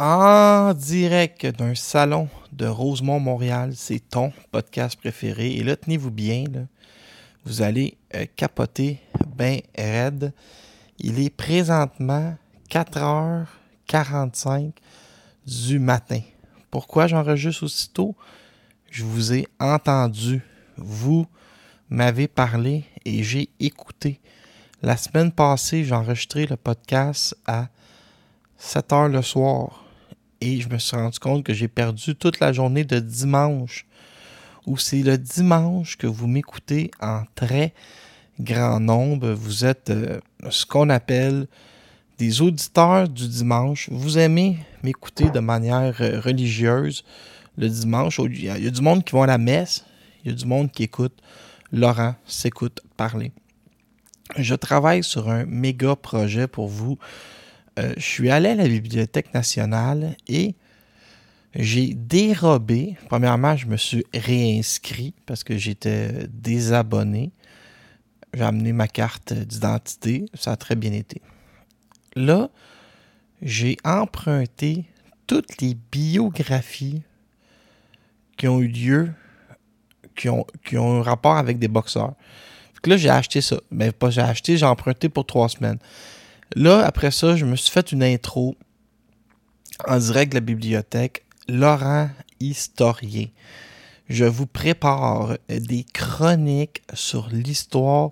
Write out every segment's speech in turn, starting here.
En direct d'un salon de Rosemont, Montréal, c'est ton podcast préféré. Et là, tenez-vous bien, vous allez euh, capoter ben raide. Il est présentement 4h45 du matin. Pourquoi j'enregistre aussitôt? Je vous ai entendu. Vous m'avez parlé et j'ai écouté. La semaine passée, j'ai enregistré le podcast à 7 h le soir et je me suis rendu compte que j'ai perdu toute la journée de dimanche. Ou c'est le dimanche que vous m'écoutez en très grand nombre. Vous êtes euh, ce qu'on appelle des auditeurs du dimanche. Vous aimez m'écouter de manière euh, religieuse le dimanche. Il y, a, il y a du monde qui va à la messe. Il y a du monde qui écoute Laurent s'écoute parler. Je travaille sur un méga projet pour vous euh, je suis allé à la Bibliothèque nationale et j'ai dérobé. Premièrement, je me suis réinscrit parce que j'étais désabonné. J'ai amené ma carte d'identité. Ça a très bien été. Là, j'ai emprunté toutes les biographies qui ont eu lieu, qui ont, qui ont un rapport avec des boxeurs. là, j'ai acheté ça. Mais ben, pas j'ai acheté, j'ai emprunté pour trois semaines. Là, après ça, je me suis fait une intro en direct de la bibliothèque. Laurent Historien. Je vous prépare des chroniques sur l'histoire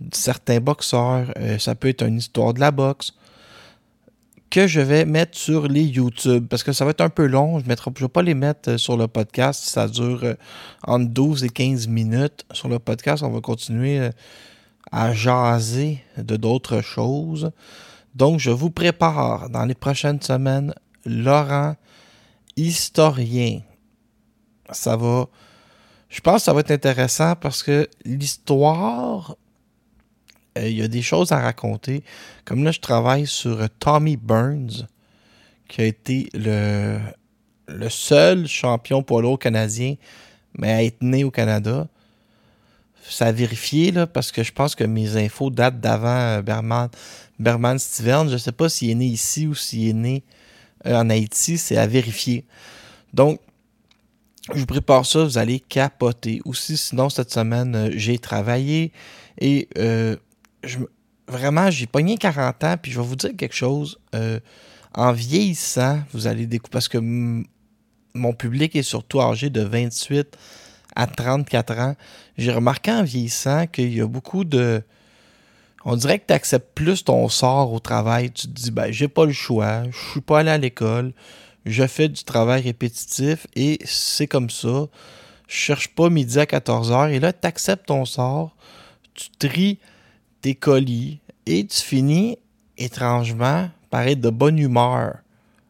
de certains boxeurs. Euh, ça peut être une histoire de la boxe que je vais mettre sur les YouTube parce que ça va être un peu long. Je ne vais pas les mettre euh, sur le podcast. Ça dure euh, entre 12 et 15 minutes. Sur le podcast, on va continuer à jaser de d'autres choses. Donc, je vous prépare dans les prochaines semaines Laurent, historien. Ça va. Je pense que ça va être intéressant parce que l'histoire, euh, il y a des choses à raconter. Comme là, je travaille sur Tommy Burns, qui a été le, le seul champion polo canadien, mais à être né au Canada ça a vérifié, là, parce que je pense que mes infos datent d'avant euh, Berman, Berman Steven. Je ne sais pas s'il est né ici ou s'il est né euh, en Haïti. C'est à vérifier. Donc, je vous prépare ça, vous allez capoter. Aussi, sinon, cette semaine, euh, j'ai travaillé et je, vraiment, j'ai pogné 40 ans. Puis je vais vous dire quelque chose. en vieillissant, vous allez découvrir, parce que mon public est surtout âgé de 28 à 34 ans, j'ai remarqué en vieillissant qu'il y a beaucoup de. On dirait que tu acceptes plus ton sort au travail. Tu te dis, ben, j'ai pas le choix, je suis pas allé à l'école, je fais du travail répétitif et c'est comme ça. Je cherche pas midi à 14h et là, tu acceptes ton sort, tu tries tes colis et tu finis étrangement par être de bonne humeur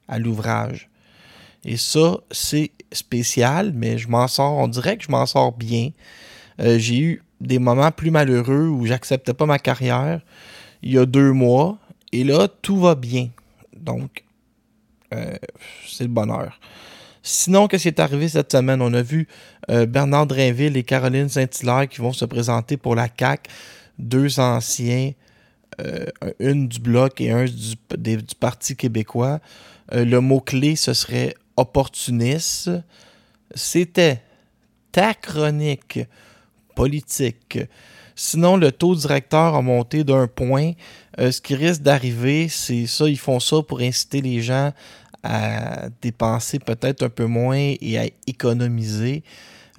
à l'ouvrage. Et ça, c'est spécial, mais je m'en sors, on dirait que je m'en sors bien. Euh, j'ai eu des moments plus malheureux où j'acceptais pas ma carrière il y a deux mois, et là, tout va bien. Donc, euh, c'est le bonheur. Sinon, qu'est-ce qui est arrivé cette semaine? On a vu euh, Bernard Drainville et Caroline Saint-Hilaire qui vont se présenter pour la CAC, deux anciens, une du Bloc et un du Parti québécois. le mot-clé, ce serait opportuniste. C'était ta chronique politique. Sinon, le taux directeur a monté d'un point. Euh, ce qui risque d'arriver, c'est ça, ils font ça pour inciter les gens à dépenser peut-être un peu moins et à économiser.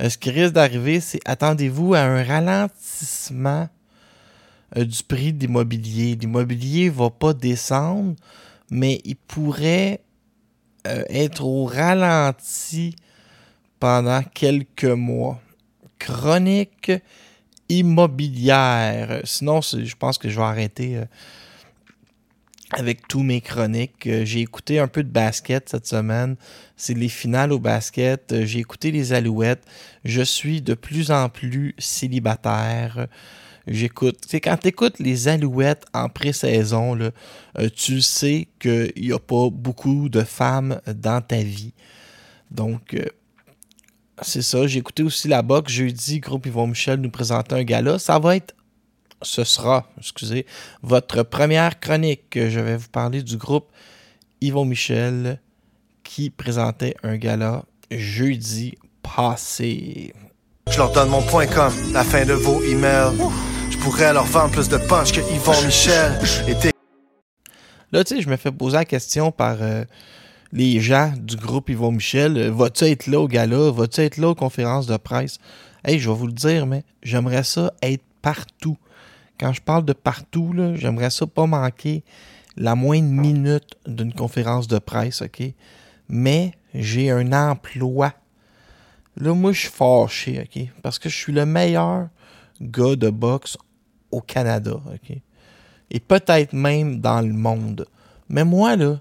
Euh, ce qui risque d'arriver, c'est attendez-vous à un ralentissement euh, du prix de l'immobilier. L'immobilier ne va pas descendre, mais il pourrait être au ralenti pendant quelques mois. Chronique immobilière. Sinon, je pense que je vais arrêter euh, avec tous mes chroniques. Euh, j'ai écouté un peu de basket cette semaine. C'est les finales au basket. Euh, j'ai écouté les Alouettes. Je suis de plus en plus célibataire. J'écoute. Tu quand tu écoutes les Alouettes en pré-saison, tu sais qu'il n'y a pas beaucoup de femmes dans ta vie. Donc, c'est ça. J'ai écouté aussi la boxe jeudi. Groupe Yvon Michel nous présentait un gala. Ça va être, ce sera, excusez, votre première chronique. Je vais vous parler du groupe Yvon Michel qui présentait un gala jeudi passé. Je leur donne mon point com, la fin de vos emails. Pourrais leur vendre plus de punch que Yvon Michel. Là, tu sais, je me fais poser la question par. Euh, les gens du groupe Yvon Michel, euh, vas-tu être là au gala, vas-tu être là aux conférences de presse? Hey, je vais vous le dire, mais j'aimerais ça être partout. Quand je parle de partout, j'aimerais ça pas manquer la moindre minute d'une conférence de presse, OK? Mais j'ai un emploi. Là, moi, je suis fâché, OK? Parce que je suis le meilleur gars de boxe au Canada, OK? Et peut-être même dans le monde. Mais moi, là,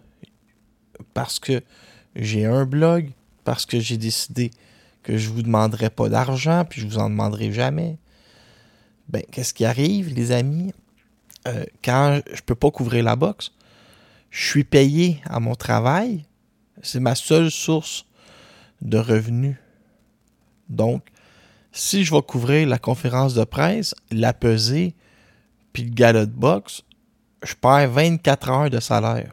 parce que j'ai un blog, parce que j'ai décidé que je ne vous demanderai pas d'argent, puis je vous en demanderai jamais. Ben, qu'est-ce qui arrive, les amis? Euh, quand je peux pas couvrir la boxe, je suis payé à mon travail. C'est ma seule source de revenus. Donc, si je vais couvrir la conférence de presse, la pesée, puis le galop de boxe, je perds 24 heures de salaire.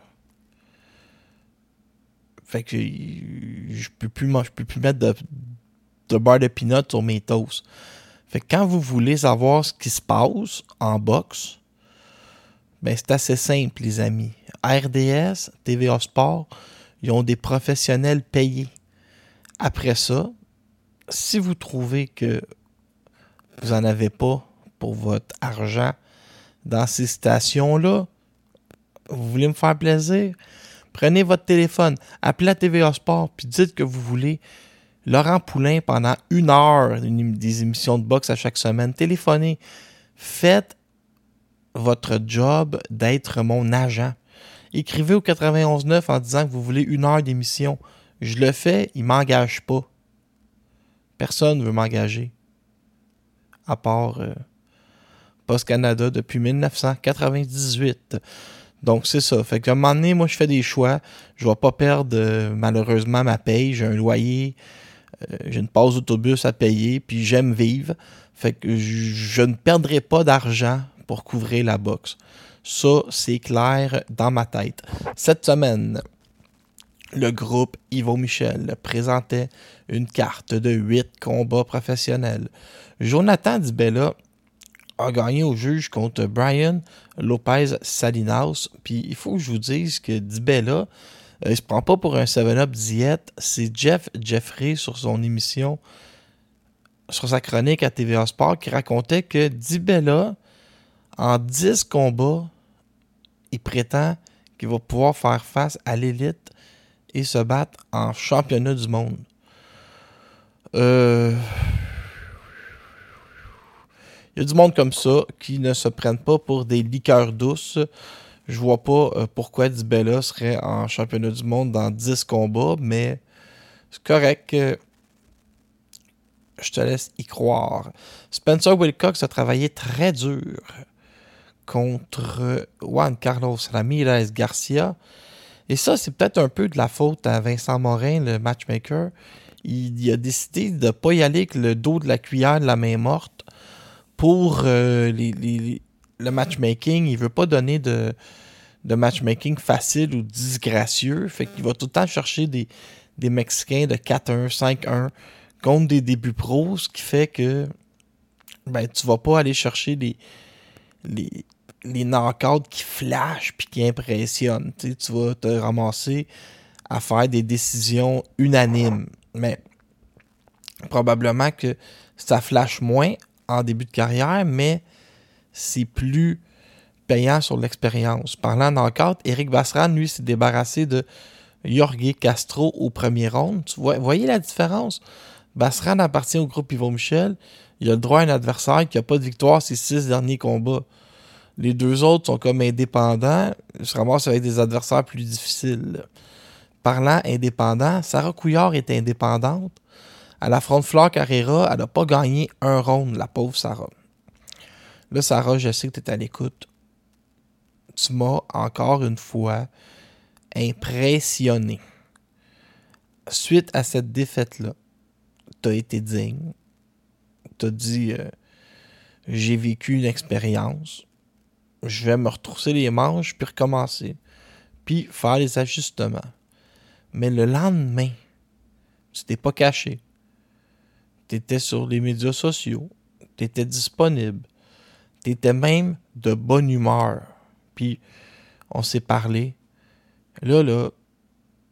Fait que je peux peux plus mettre de, de beurre de peanut sur mes toasts. Fait que quand vous voulez savoir ce qui se passe en boxe, ben c'est assez simple, les amis. RDS, TVA Sport, ils ont des professionnels payés. Après ça, si vous trouvez que vous n'en avez pas pour votre argent dans ces stations-là, vous voulez me faire plaisir, Prenez votre téléphone, appelez à TVA Sport, puis dites que vous voulez Laurent Poulain pendant une heure des émissions de boxe à chaque semaine. Téléphonez. Faites votre job d'être mon agent. Écrivez au 91.9 en disant que vous voulez une heure d'émission. Je le fais, il ne m'engage pas. Personne ne veut m'engager. À part euh, Post Canada depuis 1998. Donc, c'est ça. Fait qu'à un moment donné, moi, je fais des choix. Je ne vais pas perdre, euh, malheureusement, ma paye. J'ai un loyer, euh, j'ai une pause d'autobus à payer, puis j'aime vivre. Fait que je, ne perdrai pas d'argent pour couvrir la boxe. Ça, c'est clair dans ma tête. Cette semaine, le groupe Ivo Michel présentait une carte de 8 combats professionnels. Jonathan Dibella a gagné au juge contre Brian Lopez Salinas. Puis il faut que je vous dise que Dibella, il euh, il se prend pas pour un 7-up diète. C'est Jeff Jeffrey sur son émission, sur sa chronique à TVA Sport, qui racontait que Dibella, en 10 combats, il prétend qu'il va pouvoir faire face à l'élite et se battre en championnat du monde. Euh, il y a du monde comme ça qui ne se prennent pas pour des liqueurs douces. Je vois pas euh, pourquoi Dibella serait en championnat du monde dans 10 combats, mais c'est correct. je te laisse y croire. Spencer Wilcox a travaillé très dur contre Juan Carlos Ramirez Garcia. Et ça, c'est peut-être un peu de la faute à Vincent Morin, le matchmaker. Il, a décidé de ne pas y aller avec le dos de la cuillère de la main morte pour euh, le matchmaking. Il veut pas donner de, matchmaking facile ou disgracieux. Fait qu'il va tout le temps chercher des, des Mexicains de 4-1, 5-1 contre des débuts pros, ce qui fait que ben, tu vas pas aller chercher les, les, les knockouts qui flashent puis qui impressionnent. tu vas te ramasser à faire des décisions unanimes. Mais probablement que ça flash moins en début de carrière, mais c'est plus payant sur l'expérience. Parlant knockout, Eric Bassran, lui, s'est débarrassé de Jorge Castro au premier round. Vous voyez la différence? Bassran appartient au groupe Yvon Michel. Il a le droit à un adversaire qui n'a pas de victoire ses six derniers combats. Les deux autres sont comme indépendants. Se ramassent avec des adversaires plus difficiles. Parlant indépendant, Sarah Couillard est indépendante. À la front Fleur Carrera, elle n'a pas gagné un round, la pauvre Sarah. Là, Sarah, je sais que tu es à l'écoute. Tu m'as encore une fois impressionné. Suite à cette défaite-là, tu as été digne. Tu as dit euh, J'ai vécu une expérience je vais me retrousser les manches, puis recommencer. Puis faire les ajustements. Mais le lendemain, t'es pas caché. Tu étais sur les médias sociaux. Tu étais disponible. Tu étais même de bonne humeur. Puis on s'est parlé. Là, là,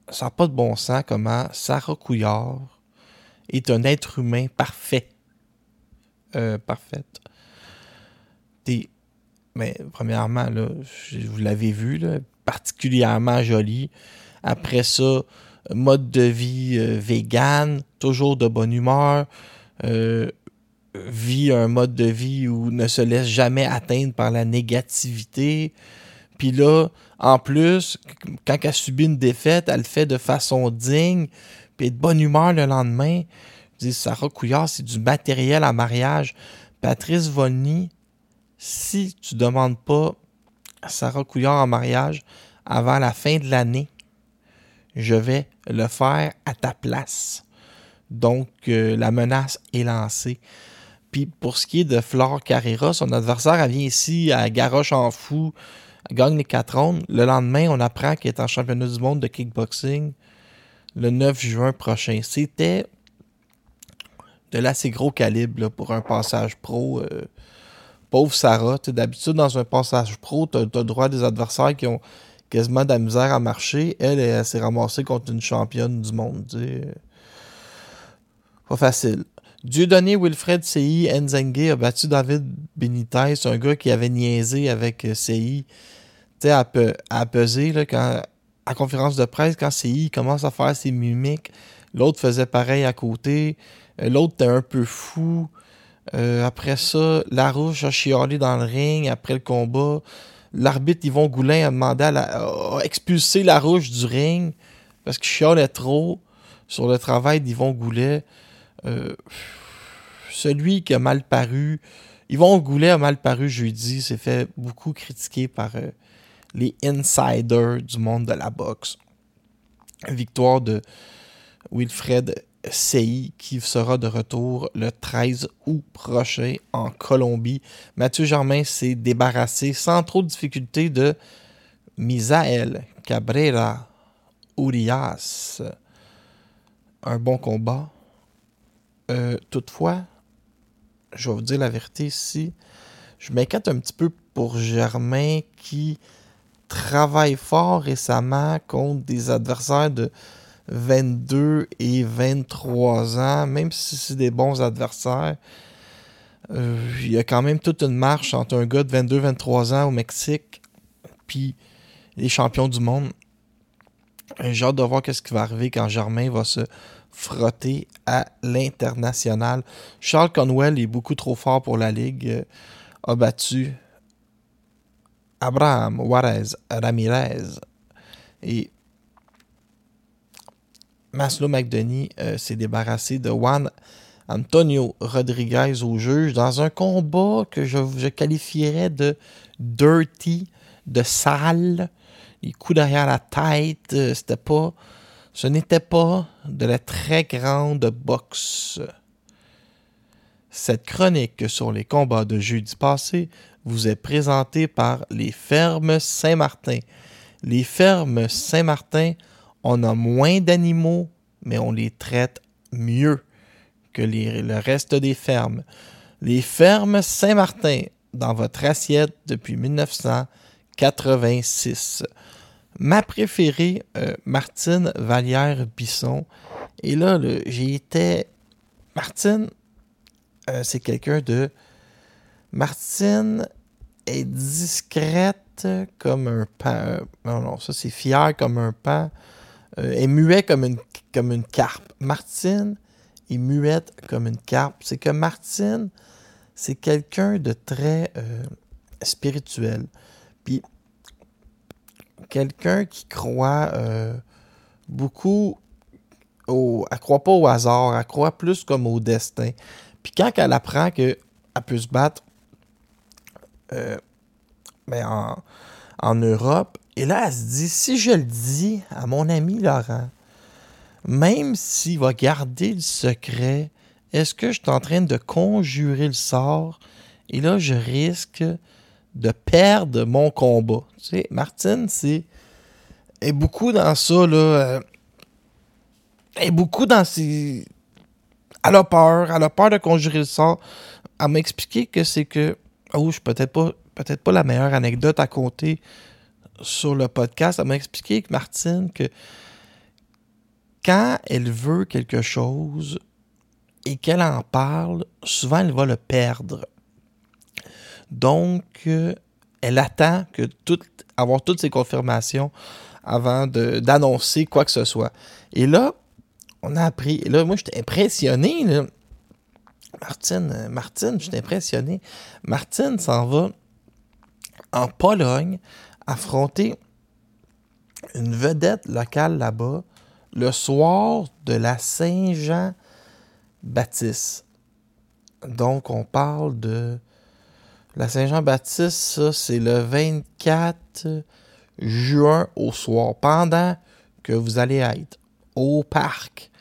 ça n'a pas de bon sens comment Sarah Couillard est un être humain parfait. Euh, parfaite. T'es mais premièrement, là, vous l'avez vu, particulièrement joli. Après ça, mode de vie euh, vegan, toujours de bonne humeur, euh, vit un mode de vie où ne se laisse jamais atteindre par la négativité. Puis là, en plus, quand elle subit une défaite, elle le fait de façon digne, puis de bonne humeur le lendemain. Je dis, Sarah Couillard, c'est du matériel à mariage. Patrice Volny, si tu ne demandes pas Sarah Couillard en mariage avant la fin de l'année, je vais le faire à ta place. Donc, euh, la menace est lancée. Puis, pour ce qui est de Flore Carrera, son adversaire, elle vient ici, à garoche en fou, gagne les quatre rondes. Le lendemain, on apprend qu'elle est en championnat du monde de kickboxing le 9 juin prochain. C'était de l'assez gros calibre pour un passage pro. Euh, pauvre Sarah, d'habitude, dans un passage pro, tu as, droit des adversaires qui ont quasiment de la misère à marcher. Elle, elle, s'est ramassée contre une championne du monde. Pas facile. Dieudonné Wilfred CI Nzengue a battu David Benitez, un gars qui avait niaisé avec euh, CI. Tu sais, à, à peser, là, quand, à conférence de presse, quand CI commence à faire ses mimiques, l'autre faisait pareil à côté. Euh, l'autre était un peu fou. Euh, après ça, Larouche a chialé dans le ring après le combat. L'arbitre Yvon Goulin a demandé à, la, expulser Larouche du ring parce qu'il chialait trop sur le travail d'Yvon Goulet. Euh, celui qui a mal paru, Yvon Goulet a mal paru jeudi, s'est fait beaucoup critiquer par euh, les insiders du monde de la boxe. Victoire de Wilfred CI qui sera de retour le 13 août prochain en Colombie. Mathieu Germain s'est débarrassé sans trop de difficulté de Misael Cabrera Urias. Un bon combat. Euh, toutefois, je vais vous dire la vérité ici. Je m'inquiète un petit peu pour Germain qui travaille fort récemment contre des adversaires de 22 et 23 ans, même si c'est des bons adversaires, euh, il y a quand même toute une marche entre un gars de 22-23 ans au Mexique puis les champions du monde. J'ai hâte de voir ce qui va arriver quand Germain va se frotter à l'international. Charles Conwell est beaucoup trop fort pour la Ligue. Euh, a battu Abraham Juarez Ramirez. Et Maslow McDonough s'est débarrassé de Juan Antonio Rodriguez au juge dans un combat que je, qualifierais de dirty, de sale. les coups derrière la tête, euh, c'était pas. Ce n'était pas de la très grande boxe. Cette chronique sur les combats de jeudi passé vous est présentée par les fermes Saint-Martin. Les fermes Saint-Martin, on a moins d'animaux, mais on les traite mieux que le reste des fermes. Les fermes Saint-Martin, dans votre assiette depuis 1986. Ma préférée, euh, Martine Vallière-Bisson. Et là, j'ai été. Martine, euh, c'est quelqu'un de. Martine est discrète comme un pan. Non, non, ça c'est fier comme un pan. Euh, est muet comme une, comme une carpe. Martine est muette comme une carpe. C'est que Martine, c'est quelqu'un de très euh, spirituel. Puis, quelqu'un qui croit euh, beaucoup au. Elle croit pas au hasard, elle croit plus comme au destin. Puis, quand elle apprend qu'elle peut se battre euh, ben, en, en Europe, et là, elle se dit si je le dis à mon ami Laurent, même s'il va garder le secret, est-ce que je suis en train de conjurer le sort? Et là, je risque de perdre mon combat? Tu sais, Martine, c'est. est beaucoup dans ça, là. Euh, est beaucoup dans ses. Elle a peur, elle a peur de conjurer le sort. Elle m'a expliqué que c'est que. Oh, je suis peut-être pas, peut-être pas la meilleure anecdote à compter sur le podcast. Elle m'a expliqué que Martine, que quand elle veut quelque chose, et qu'elle en parle, souvent elle va le perdre. Donc, euh, elle attend que tout, avoir toutes ces confirmations avant d'annoncer quoi que ce soit. Et là, on a appris. Et là, moi, j'étais impressionné. Martine, euh, Martine, j'étais impressionné. Martine s'en va en Pologne affronter une vedette locale là-bas le soir de la Saint-Jean Baptiste. Donc, on parle de la Saint-Jean-Baptiste, ça, c'est le 24 juin au soir, pendant que vous allez être au parc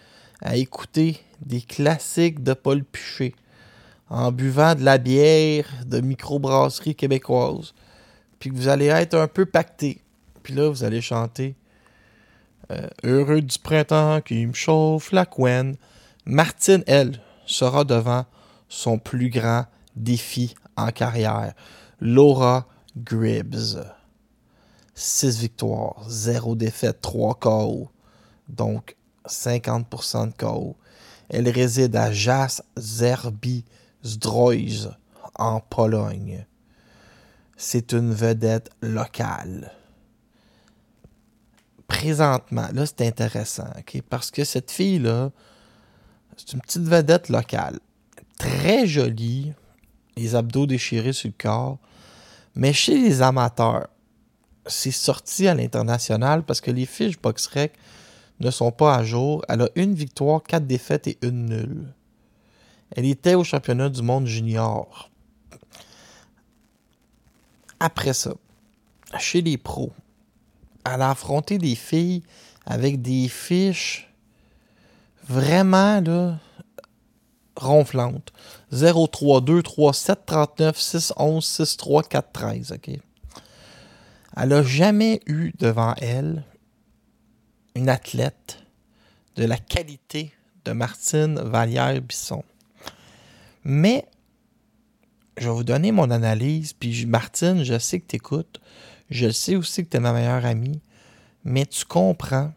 à écouter des classiques de Paul Piché, en buvant de la bière de microbrasserie québécoise, puis que vous allez être un peu pacté. Puis là, vous allez chanter euh, Heureux du printemps qui me chauffe la couenne. Martine, elle, sera devant son plus grand défi en carrière. Laura Gribbs. 6 victoires, 0 défaite, 3 KO. Donc 50% de KO. Elle réside à Jas Zerbi Zdroiz en Pologne. C'est une vedette locale. Présentement, là c'est intéressant, parce que cette fille-là, c'est une petite vedette locale. Très jolie. Les abdos déchirés sur le corps. Mais chez les amateurs, c'est sorti à l'international parce que les fiches BoxRec ne sont pas à jour. Elle a une victoire, quatre défaites et une nulle. Elle était au championnat du monde junior. Après ça, chez les pros, elle a affronté des filles avec des fiches vraiment là, ronflante. 0, 3, 2, 3, 7, 39, 6, 11, 6, 3, 4, 13. OK? Elle n'a jamais eu devant elle une athlète de la qualité de Martine Vallière-Bisson. Mais je vais vous donner mon analyse. Puis Martine, je sais que tu écoutes. Je sais aussi que tu es ma meilleure amie. Mais tu comprends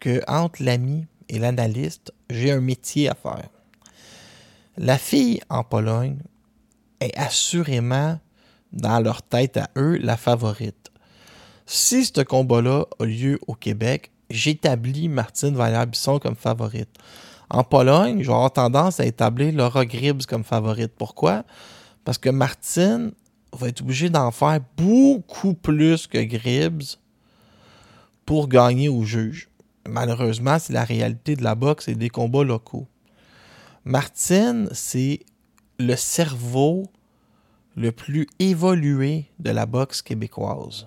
que entre l'ami et l'analyste, j'ai un métier à faire. La fille en Pologne est assurément, dans leur tête à eux, la favorite. Si ce combat-là a lieu au Québec, j'établis Martine Vallière-Bisson comme favorite. En Pologne, je vais avoir tendance à établir Laura Gribbs comme favorite. Pourquoi? Parce que Martine va être obligée d'en faire beaucoup plus que Gribbs pour gagner au juge. Malheureusement, c'est la réalité de la boxe et des combats locaux. Martine, c'est le cerveau le plus évolué de la boxe québécoise.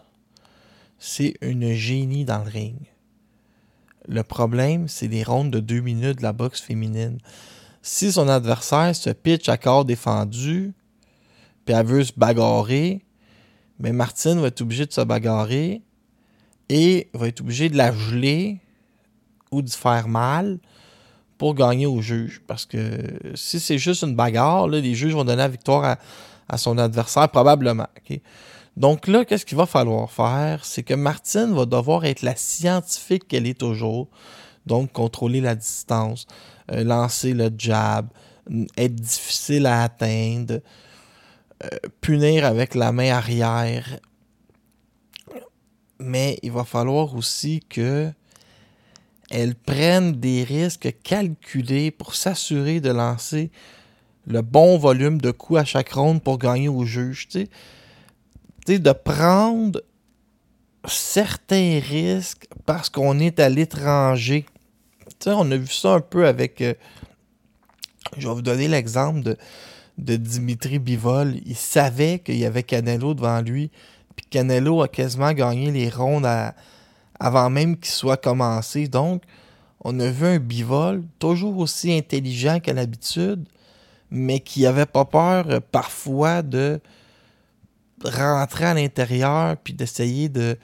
c'est une génie dans le ring. Le problème, c'est les rondes de deux minutes de la boxe féminine. Si son adversaire se pitch à corps défendu, puis elle veut se bagarrer, mais Martine va être obligée de se bagarrer et va être obligée de la geler ou de faire mal pour gagner au juge. Parce que si c'est juste une bagarre, les juges vont donner la victoire à, son adversaire, probablement. Donc là, qu'est-ce qu'il va falloir faire? C'est que Martine va devoir être la scientifique qu'elle est toujours. Donc, contrôler la distance, euh, lancer le jab, être difficile à atteindre, euh, punir avec la main arrière. Mais il va falloir aussi que elles prennent des risques calculés pour s'assurer de lancer le bon volume de coups à chaque ronde pour gagner au juge. Tu de prendre certains risques parce qu'on est à l'étranger. On a vu ça un peu avec. Euh, je vais vous donner l'exemple de, Dimitri Bivol. Il savait qu'il y avait Canelo devant lui. Puis Canelo a quasiment gagné les rondes avant même qu'il soit commencé. Donc, on a vu un bivol toujours aussi intelligent qu'à l'habitude, mais qui n'avait pas peur euh, parfois de rentrer à l'intérieur puis d'essayer de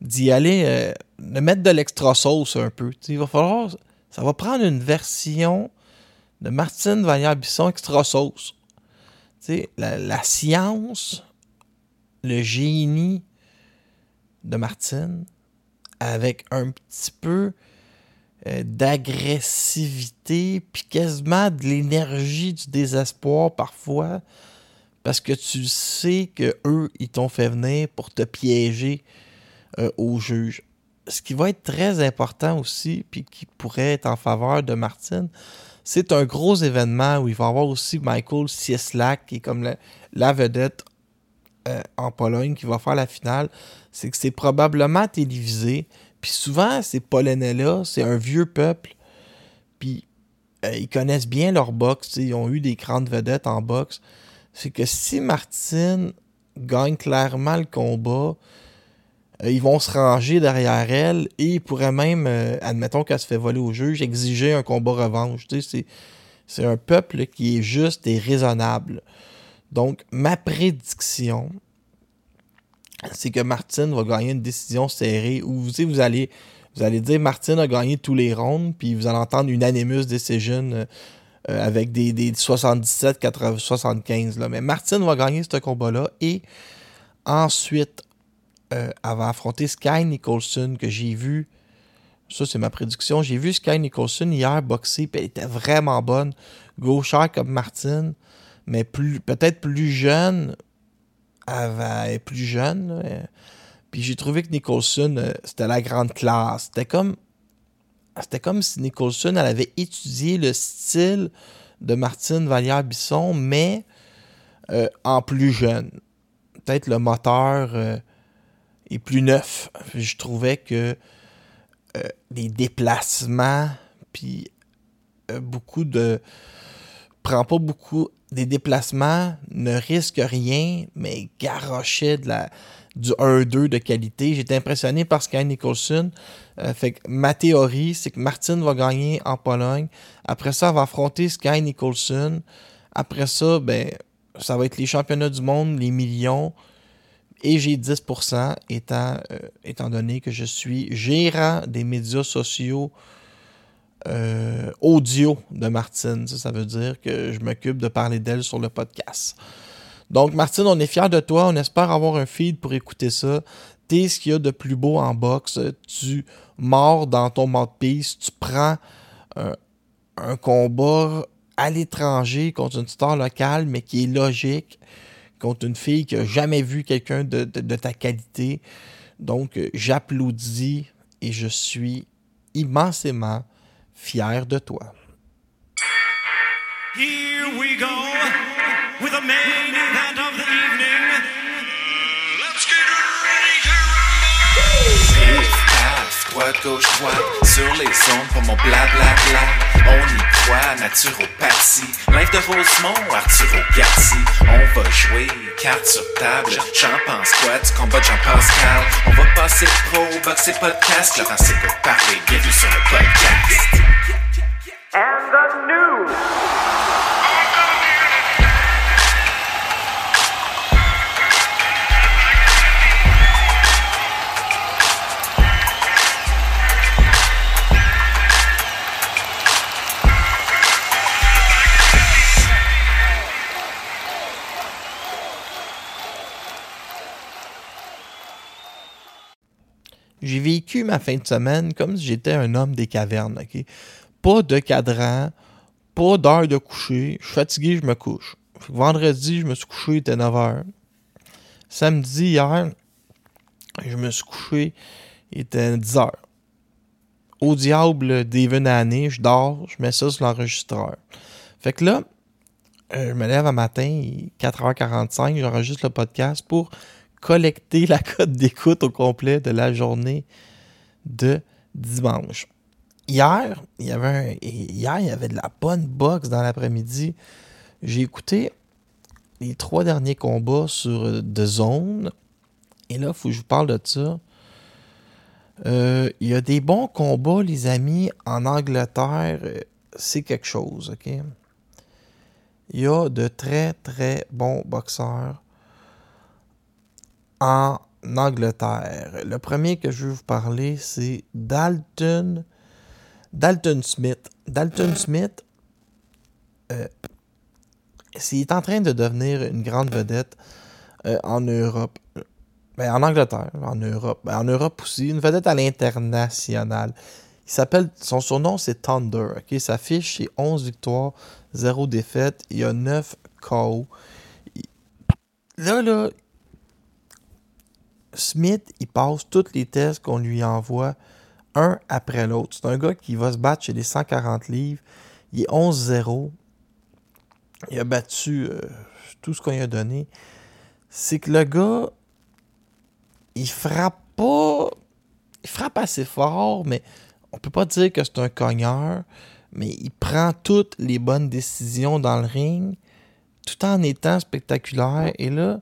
d'y aller, euh, de mettre de l'extra sauce un peu. il va falloir, ça va prendre une version de Martine Vallière-Bisson extra sauce. La, la science, le génie de Martine, avec un petit peu euh, d'agressivité, puis quasiment de l'énergie du désespoir parfois, parce que tu sais que eux ils t'ont fait venir pour te piéger euh, au juge. Ce qui va être très important aussi, puis qui pourrait être en faveur de Martine, c'est un gros événement où il va y avoir aussi Michael Cieslak, qui est comme la, vedette euh, en Pologne, qui va faire la finale c'est que c'est probablement télévisé. Puis souvent, ces Polonais-là, c'est un vieux peuple. Puis euh, ils connaissent bien leur boxe. Ils ont eu des grandes vedettes en boxe. C'est que si Martine gagne clairement le combat, euh, ils vont se ranger derrière elle et ils pourraient même, euh, admettons qu'elle se fait voler au juge, exiger un combat revanche. C'est un peuple qui est juste et raisonnable. Donc, ma prédiction, c'est que Martine va gagner une décision serrée où vous, vous allez vous allez dire Martine a gagné tous les rondes, puis vous allez entendre une animus decision euh, avec des, des 77, 80, 75. Là. Mais Martine va gagner ce combat-là et ensuite, euh, elle va affronter Sky Nicholson que j'ai vu. Ça, c'est ma prédiction. J'ai vu Sky Nicholson hier boxer, elle était vraiment bonne. Gauchère comme Martine, mais peut-être plus jeune, elle, est plus jeune. Puis j'ai trouvé que Nicholson, euh, c'était la grande classe. C'était comme. C'était comme si Nicholson, elle avait étudié le style de Martine Vallière-Bisson, mais euh, en plus jeune. Peut-être le moteur euh, est plus neuf. Je trouvais que les déplacements, puis beaucoup de. prend pas beaucoup des déplacements, ne risque rien, mais garochait de la, du 1-2 de qualité. J'étais impressionné par Sky Nicholson. Euh, fait ma théorie, c'est que Martin va gagner en Pologne. Après ça, elle va affronter Sky Nicholson. Après ça, ben, ça va être les championnats du monde, les millions. Et j'ai 10% étant, euh, étant donné que je suis gérant des médias sociaux euh, audio de Martine. Ça, veut dire que je m'occupe de parler d'elle sur le podcast. Donc, Martine, on est fiers de toi. On espère avoir un feed pour écouter ça. T'es ce qu'il y a de plus beau en boxe. Tu mords dans ton mouthpiece. Tu prends un, combat à l'étranger contre une star locale, mais qui est logique, contre une fille qui n'a jamais vu quelqu'un de, de ta qualité. Donc, j'applaudis et je suis immensément fier de toi. Here we go with the main event of the evening. Let's get ready to rumble! droite, gauche, droite, sur les ondes pour mon blablabla. On y croit, naturopathie. Live de Rosemont, Arturo Garci. On va jouer, carte sur table. J'en pense quoi du combat de Jean-Pascal? On va passer pro, boxer podcast. Laurent c'est pour parler, bienvenue sur le podcast. And the news. J'ai vécu ma fin de semaine comme si j'étais un homme des cavernes, ok? Pas de cadran, pas d'heure de coucher. Je suis fatigué, je me couche. Vendredi, je me suis couché, il était 9h. Samedi, hier, je me suis couché, il était 10h. Au diable d'Even année, je dors, je mets ça sur l'enregistreur. Fait que là, euh, je me lève un matin, il est 4h45, j'enregistre le podcast pour collecter la cote d'écoute au complet de la journée de dimanche. Hier, il y avait hier, y avait de la bonne boxe dans l'après-midi. J'ai écouté les trois derniers combats sur euh, The Zone. Et là, il faut que je vous parle de ça. Euh, Il y a des bons combats, les amis, en Angleterre. euh, C'est quelque chose, OK? Il y a de très, très bons boxeurs en Angleterre. Le premier que je vais vous parler, c'est Dalton. Dalton Smith. Dalton Smith, euh, il est en train de devenir une grande vedette euh, en Europe. Ben, en Angleterre, en Europe. Ben, en Europe aussi, une vedette à l'international. Il s'appelle, son surnom c'est Thunder. ok? Sa fiche c'est 11 victoires, 0 défaites. Il y a 9 KO. Là, là, Smith, il passe tous les tests qu'on lui envoie un après l'autre. C'est un gars qui va se battre chez les 140 livres. Il est 11-0. Il a battu euh, tout ce qu'on lui a donné. C'est que le gars, il frappe pas. Il frappe assez fort, mais on peut pas dire que c'est un cogneur. Mais il prend toutes les bonnes décisions dans le ring, tout en étant spectaculaire. Et là,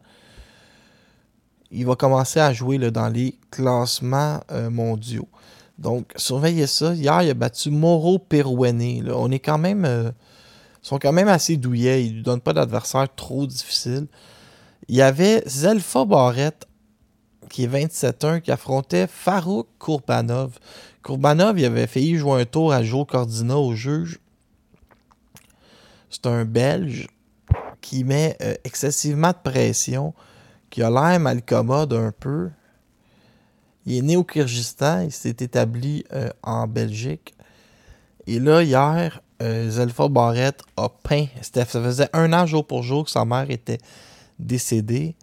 il va commencer à jouer dans les classements euh, mondiaux. Donc, surveillez ça. Hier, il a battu Moro Perouene. On est quand même. euh, ils sont quand même assez douillets. Ils ne lui donnent pas d'adversaire trop difficile. Il y avait Zelfa Barrett, qui est 27-1, qui affrontait Farouk Kourbanov. Kourbanov, il avait failli jouer un tour à Joe Cordina au juge. C'est un Belge qui met euh, excessivement de pression, qui a l'air malcommode un peu. Il est né au Kyrgyzstan, il s'est établi euh, en Belgique. Et là, hier, euh, Zelfa Barrett a peint. Ça faisait un an jour pour jour que sa mère était décédée.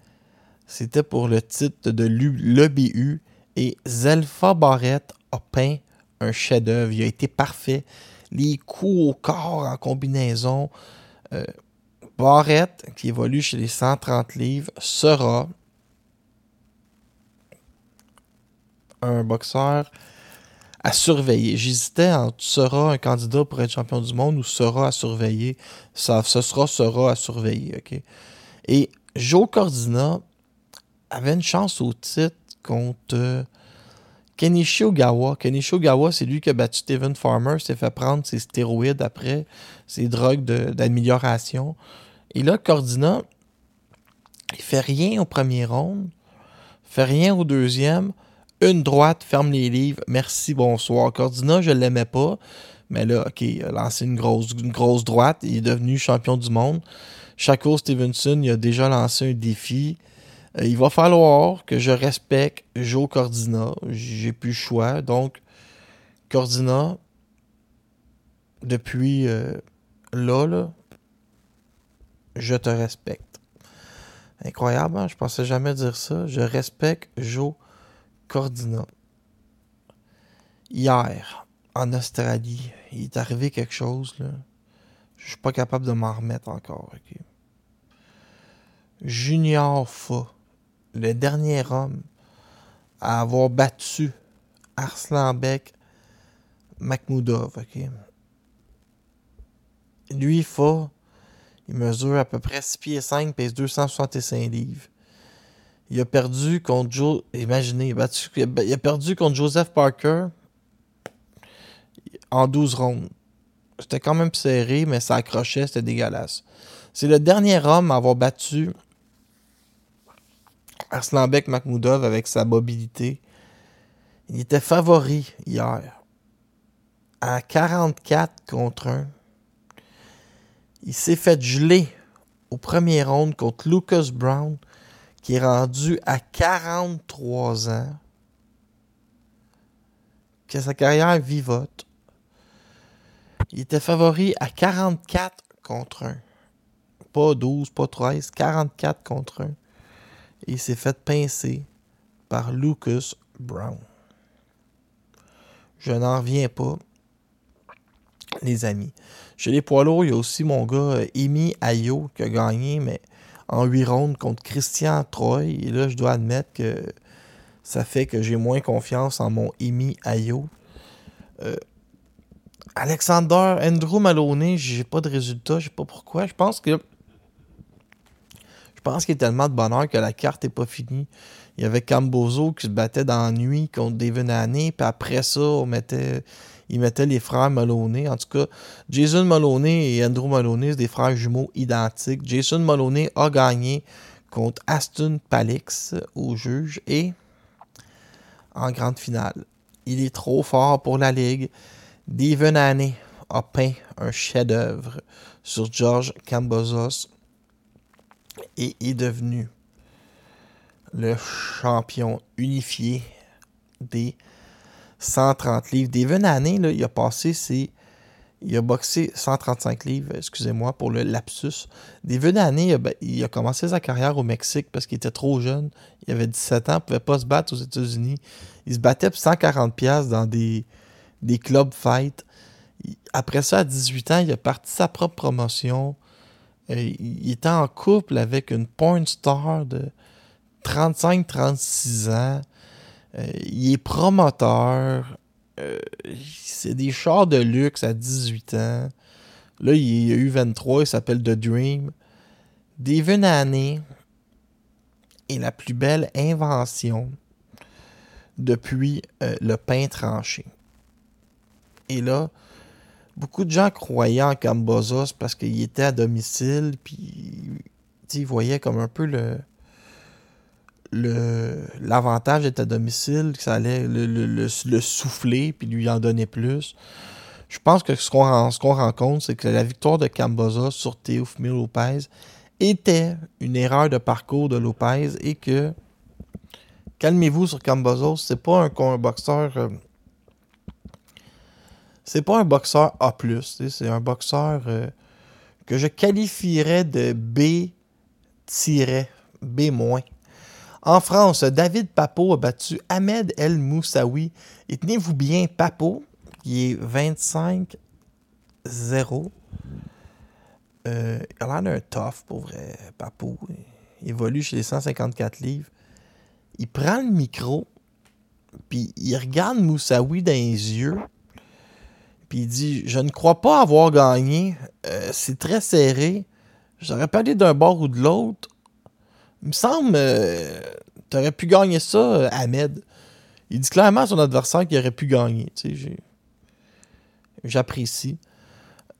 C'était pour le titre de l'EBU. Et Zelfa Barrett a peint un chef-d'œuvre. Il a été parfait. Les coups au corps en combinaison. Euh, Barrett, qui évolue chez les 130 livres, sera un boxeur à surveiller. J'hésitais entre sera un candidat pour être champion du monde ou sera à surveiller. Ça, ce sera sera à surveiller. Et Joe Cordina avait une chance au titre contre euh, Kenichi Ogawa. Kenichi Ogawa, c'est lui qui a battu Steven Farmer, s'est fait prendre ses stéroïdes après, ses drogues d'amélioration. Et là, Cordina, il fait rien au premier round, fait rien au deuxième, une droite, ferme les livres, merci, bonsoir. Cordina, je l'aimais pas, mais là, ok, il a lancé une grosse, droite, il est devenu champion du monde. Shakur Stevenson, il a déjà lancé un défi. Euh, il va falloir que je respecte Joe Cordina. J'ai plus le choix. Donc, Cordina, depuis euh, là, là, je te respecte. Incroyable, hein? je pensais jamais dire ça. Je respecte Joe Cordina. Hier, en Australie, il est arrivé quelque chose. Là. Je suis pas capable de m'en remettre encore. ok? Junior Fa, le dernier homme à avoir battu Arslanbek Makhmoudov, OK? Lui, faut... Il mesure à peu près 6 pieds 5, pèse 265 livres. Il a perdu contre Joe. Imaginez, il a, perdu contre Joseph Parker en 12 rondes. C'était quand même serré, mais ça accrochait, c'était dégueulasse. C'est le dernier homme à avoir battu Arslanbek Makhmoudov avec sa mobilité. Il était favori hier. À 44 contre 1. Il s'est fait geler au premier round contre Lucas Brown, qui est rendu à 43 ans. Que sa carrière vivote. Il était favori à 44 contre 1. Pas 12, pas 13, 44 contre 1. Et il s'est fait pincer par Lucas Brown. Je n'en reviens pas, les amis. Chez les poids lourds, il y a aussi mon gars euh, Emi Ayo qui a gagné, mais en 8 rondes contre Christian Troy. Et là, je dois admettre que ça fait que j'ai moins confiance en mon Emi Ayo. Euh, Alexander Andrew Maloney, j'ai pas de résultat, je sais pas pourquoi. Je pense que je pense qu'il y a tellement de bonheur que la carte est pas finie. Il y avait Cambozo qui se battait dans la nuit contre David Haney, puis après ça, on mettait ils mettaient les frères Maloney. En tout cas, Jason Maloney et Andrew Maloney, c'est des frères jumeaux identiques. Jason Maloney a gagné contre Aston Palix au juge et en grande finale. Il est trop fort pour la ligue. Devin Haney a peint un chef-d'œuvre sur George Cambozos et est devenu le champion unifié des 130 livres. Devin Haney, là, il a passé ses. Il a boxé 135 livres, excusez-moi pour le lapsus. Devin Haney, a, il a commencé sa carrière au Mexique parce qu'il était trop jeune. Il avait 17 ans, il ne pouvait pas se battre aux États-Unis. Il se battait pour 140$ dans des, des club fights. Après ça, à 18 ans, il a parti sa propre promotion. Euh, il était en couple avec une porn star de 35-36 ans. Euh, il est promoteur. Euh, c'est des chars de luxe à 18 ans. Là, il a eu 23. Il s'appelle The Dream. Devin Haney est la plus belle invention depuis euh, le pain tranché. Et là, beaucoup de gens croyaient en Cambozos parce qu'il était à domicile, puis ils voyaient comme un peu le l'avantage d'être à domicile, que ça allait le, le, le, le, souffler puis lui en donner plus. Je pense que ce qu'on qu rend compte, c'est que la victoire de Camboza sur Teofimo Lopez était une erreur de parcours de Lopez et que calmez-vous sur Camboza, c'est pas un, boxeur euh, c'est pas un boxeur A+, c'est un boxeur euh, que je qualifierais de B- B-. En France, David Papo a battu Ahmed El Moussaoui. Et tenez-vous bien, Papo, qui est 25-0. Euh, il a d'un tough, pour Papo. Il évolue chez les 154 livres. Il prend le micro, puis il regarde Moussaoui dans les yeux, puis il dit Je ne crois pas avoir gagné. Euh, c'est très serré. J'aurais pas d'un bord ou de l'autre. Il me semble, euh, tu aurais pu gagner ça, euh, Ahmed. Il dit clairement à son adversaire qu'il aurait pu gagner. J'apprécie.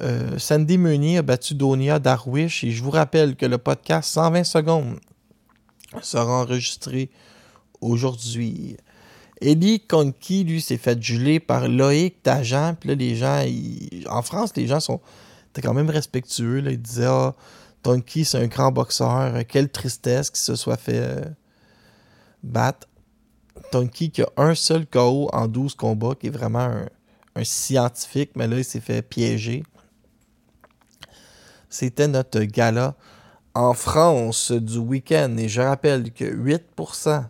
Euh, Sandy Meunier a battu Donia Darwish et je vous rappelle que le podcast 120 secondes sera enregistré aujourd'hui. Eddie Conky, lui, s'est fait geler par Loïc Tajan. Puis là, les gens, en France, les gens sont quand même respectueux. Là. Ils disaient Ah, Tonky, c'est un grand boxeur. Quelle tristesse qu'il se soit fait euh, battre. Tonky qui a un seul KO en 12 combats, qui est vraiment un, scientifique, mais là, il s'est fait piéger. C'était notre gala en France du week-end. Et je rappelle que 8%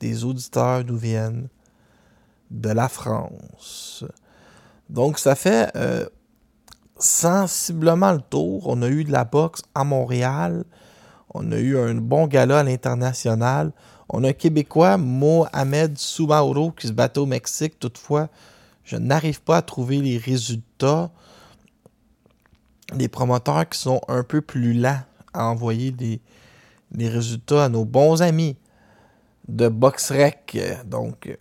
des auditeurs nous viennent de la France. Donc, ça fait euh, sensiblement le tour. On a eu de la boxe à Montréal. On a eu un bon gala à l'international. On a un Québécois, Mohamed Soumaoro, qui se battait au Mexique. Toutefois, je n'arrive pas à trouver les résultats. Des promoteurs qui sont un peu plus lents à envoyer des, résultats à nos bons amis de BoxRec. Donc,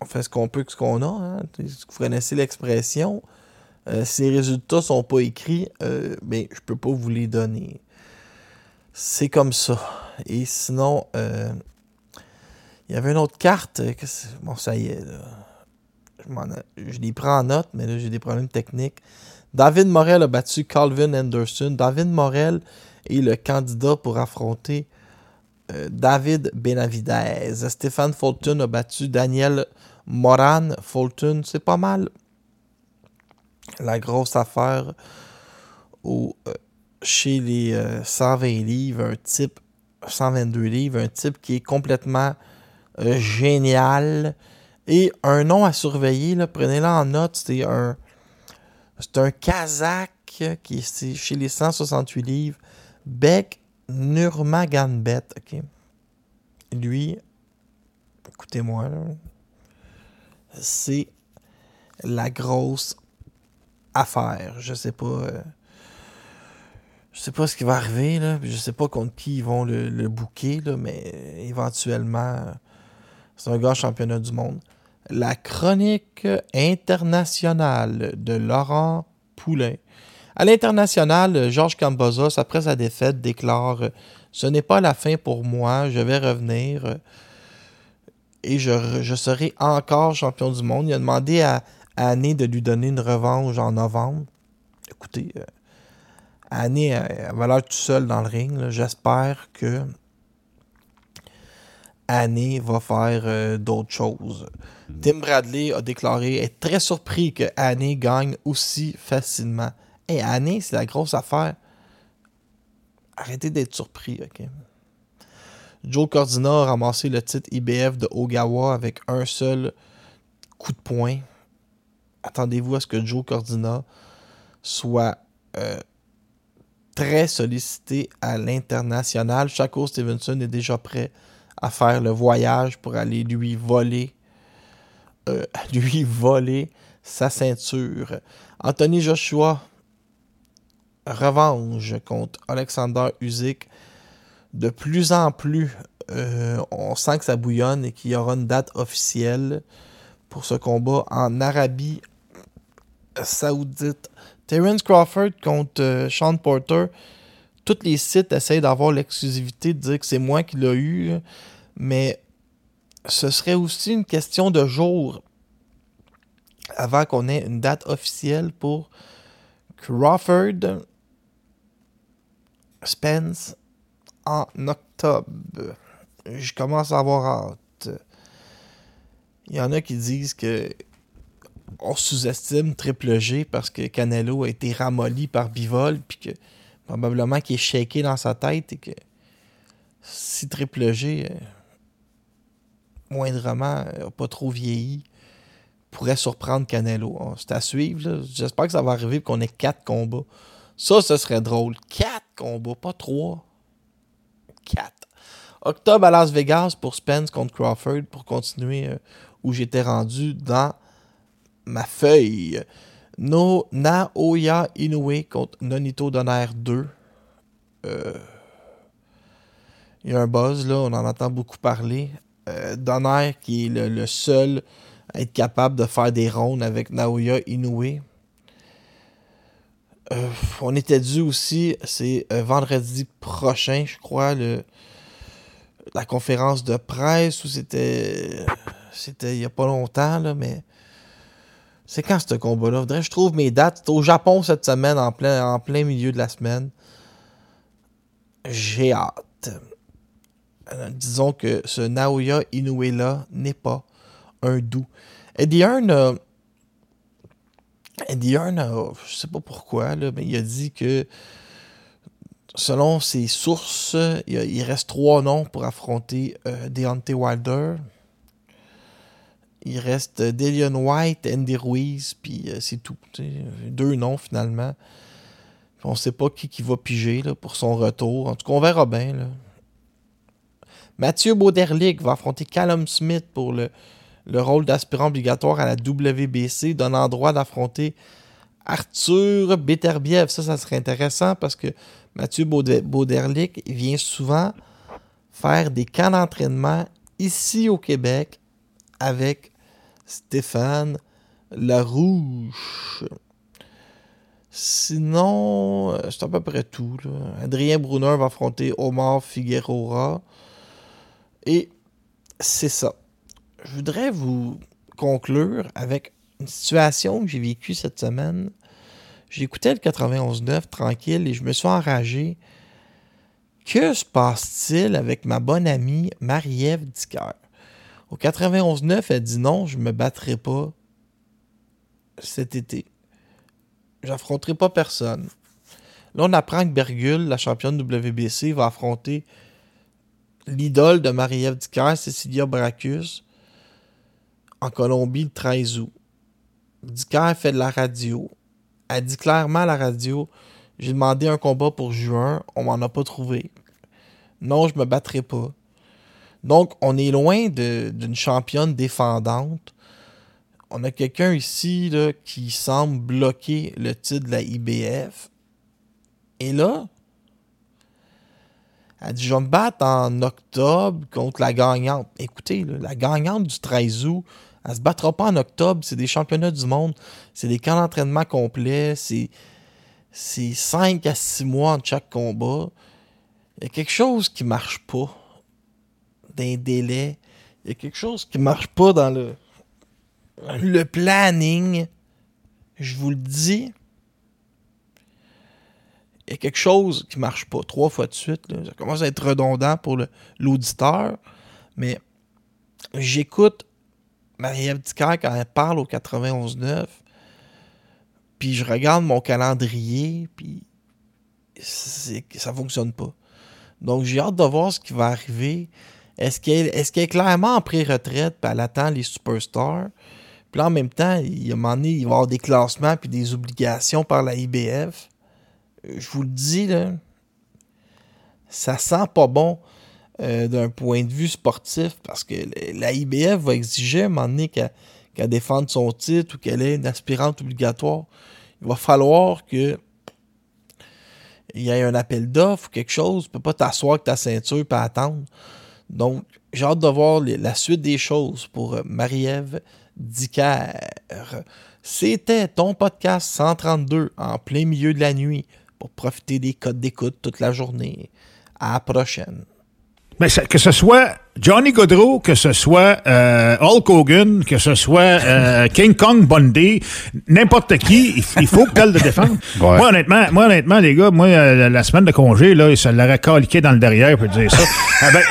on fait ce qu'on peut avec ce qu'on a. Hein. Vous connaissez l'expression? Euh, les résultats sont pas écrits, euh, ben, je peux pas vous les donner. C'est comme ça. Et sinon, euh, il y avait une autre carte. Que bon, ça y est. Je, je les prends en note, mais là, j'ai des problèmes techniques. David Morel a battu Calvin Anderson. David Morel est le candidat pour affronter euh, David Benavidez. Stéphane Fulton a battu Daniel Moran. Fulton, c'est pas mal la grosse affaire euh, chez les 120 euh, livres, un type 122 livres, un type qui est complètement génial. Et un nom à surveiller, prenez-le en note, c'est un, Kazakh qui est chez les 168 livres, Beck Nurmagomedov, ok? Lui, écoutez-moi, c'est la grosse Je sais pas. Euh, je sais pas ce qui va arriver, là. Je sais pas contre qui ils vont le, bouquer, mais éventuellement, c'est un gars championnat du monde. La chronique internationale de Laurent Poulain. À l'international, Georges Cambozos, après sa défaite, déclare Ce n'est pas la fin pour moi, je vais revenir et je, serai encore champion du monde. Il a demandé à, Annie de lui donner une revanche en novembre. Écoutez, euh, Annie va l'air tout seul dans le ring. J'espère que Annie va faire euh, d'autres choses. Tim Bradley a déclaré être très surpris que Annie gagne aussi facilement. Et Annie, c'est la grosse affaire. Arrêtez d'être surpris, ok? Joe Cordina a ramassé le titre IBF de Ogawa avec un seul coup de poing. Attendez-vous à ce que Joe Cordina soit euh, très sollicité à l'international. Chaco Stevenson est déjà prêt à faire le voyage pour aller lui voler euh, lui voler sa ceinture. Anthony Joshua, revanche contre Alexander Usyk. De plus en plus, euh, on sent que ça bouillonne et qu'il y aura une date officielle pour ce combat en Arabie Saoudite. Terence Crawford contre euh, Sean Porter. Tous les sites essayent d'avoir l'exclusivité de dire que c'est moi qui l'ai eu. Mais ce serait aussi une question de jour avant qu'on ait une date officielle pour Crawford Spence en octobre. Je commence à avoir hâte. Il y en a qui disent que on sous-estime Triple G parce que Canelo a été ramolli par Bivol puis que probablement qu'il est shaké dans sa tête et que si Triple G euh, moindrement n'a pas trop vieilli, pourrait surprendre Canelo. C'est à suivre. J'espère que ça va arriver et qu'on ait quatre combats. Ça, ce serait drôle. Quatre combats, pas trois. Quatre. Octobre à Las Vegas pour Spence contre Crawford pour continuer euh, où j'étais rendu dans ma feuille. No Naoya Inoue contre Nonito Donaire 2. Euh, il y a un buzz là, on en entend beaucoup parler. Euh, qui est le, seul à être capable de faire des rondes avec Naoya Inoue. Euh, on était dû aussi, c'est vendredi prochain, je crois, le, la conférence de presse où c'était. C'était il n'y a pas longtemps, là, mais. C'est quand ce combat-là? Faudrait que je trouve mes dates. C'est au Japon cette semaine, en plein, milieu de la semaine. J'ai hâte. Euh, disons que ce Naoya Inoue-là n'est pas un doux. Eddie Hearn a, Eddie Hearn a, je sais pas pourquoi, mais il a dit que selon ses sources, il, reste trois noms pour affronter euh, Deontay Wilder. Il reste Delion White, Andy Ruiz, puis euh, c'est tout. Deux noms finalement. On ne sait pas qui, qui va piger pour son retour. En tout cas, on verra bien. Mathieu Bauderlic va affronter Callum Smith pour le, le rôle d'aspirant obligatoire à la WBC, donnant droit d'affronter Arthur Beterbiev. Ça, ça serait intéressant parce que Mathieu Bauderlic vient souvent faire des camps d'entraînement ici au Québec avec Stéphane Larouche. Sinon, euh, c'est à peu près tout. Adrien Brunner va affronter Omar Figueroa. Et c'est ça. Je voudrais vous conclure avec une situation que j'ai vécue cette semaine. J'écoutais le 91.9 tranquille et je me suis enragé. Que se passe-t-il avec ma bonne amie Marie-Ève Dicker? Au 91.9, elle dit non, je me battrai pas cet été. J'affronterai pas personne. Là, on apprend que Bergul, la championne WBC, va affronter l'idole de Marie-Ève Dicker, Cecilia Bracus, en Colombie le 13 août. Dicker fait de la radio. Elle dit clairement à la radio J'ai demandé un combat pour juin, on m'en a pas trouvé. Non, je me battrai pas. Donc, on est loin d'une championne défendante on a quelqu'un ici là, qui semble bloquer le titre de la IBF. Et là, elle dit Je vais me battre en octobre contre la gagnante. Écoutez, la gagnante du 13 août, elle se battra pas en octobre. C'est des championnats du monde. C'est des camps d'entraînement complets. C'est, c'est 5 à 6 mois entre chaque combat. Il y a quelque chose qui marche pas d'un délai. Il y a quelque chose qui marche pas dans le le planning, je vous le dis, il y a quelque chose qui marche pas trois fois de suite. Ça commence à être redondant pour l'auditeur, mais j'écoute Marie-Ève quand elle parle au 91.9, puis je regarde mon calendrier, puis ça fonctionne pas. Donc j'ai hâte de voir ce qui va arriver. Est-ce qu'elle est, est, clairement en pré-retraite, puis elle attend les superstars? Puis là, en même temps, il, il va y avoir des classements puis des obligations par la IBF. Je vous le dis, là, ça sent pas bon euh, d'un point de vue sportif parce que la IBF va exiger à un moment donné qu'elle défende son titre ou qu'elle ait une aspirante obligatoire. Il va falloir que il y ait un appel d'offres ou quelque chose. Tu peux pas t'asseoir avec ta ceinture et attendre. Donc, j'ai hâte de voir la suite des choses pour euh, Marie-Ève Dicker. C'était ton podcast 132 en plein milieu de la nuit pour profiter des codes d'écoute toute la journée. À la prochaine. Mais que ce soit Johnny Godreau, que ce soit euh, Hulk Hogan, que ce soit euh, King Kong Bundy, n'importe qui, il, faut que tu le défendre. Moi, honnêtement, moi, honnêtement, les gars, moi, euh, la semaine de congé, là, ça l'aurait caliqué dans le derrière pour dire ça. avec,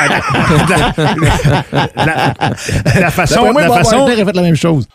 la, façon... la façon... fait la même chose.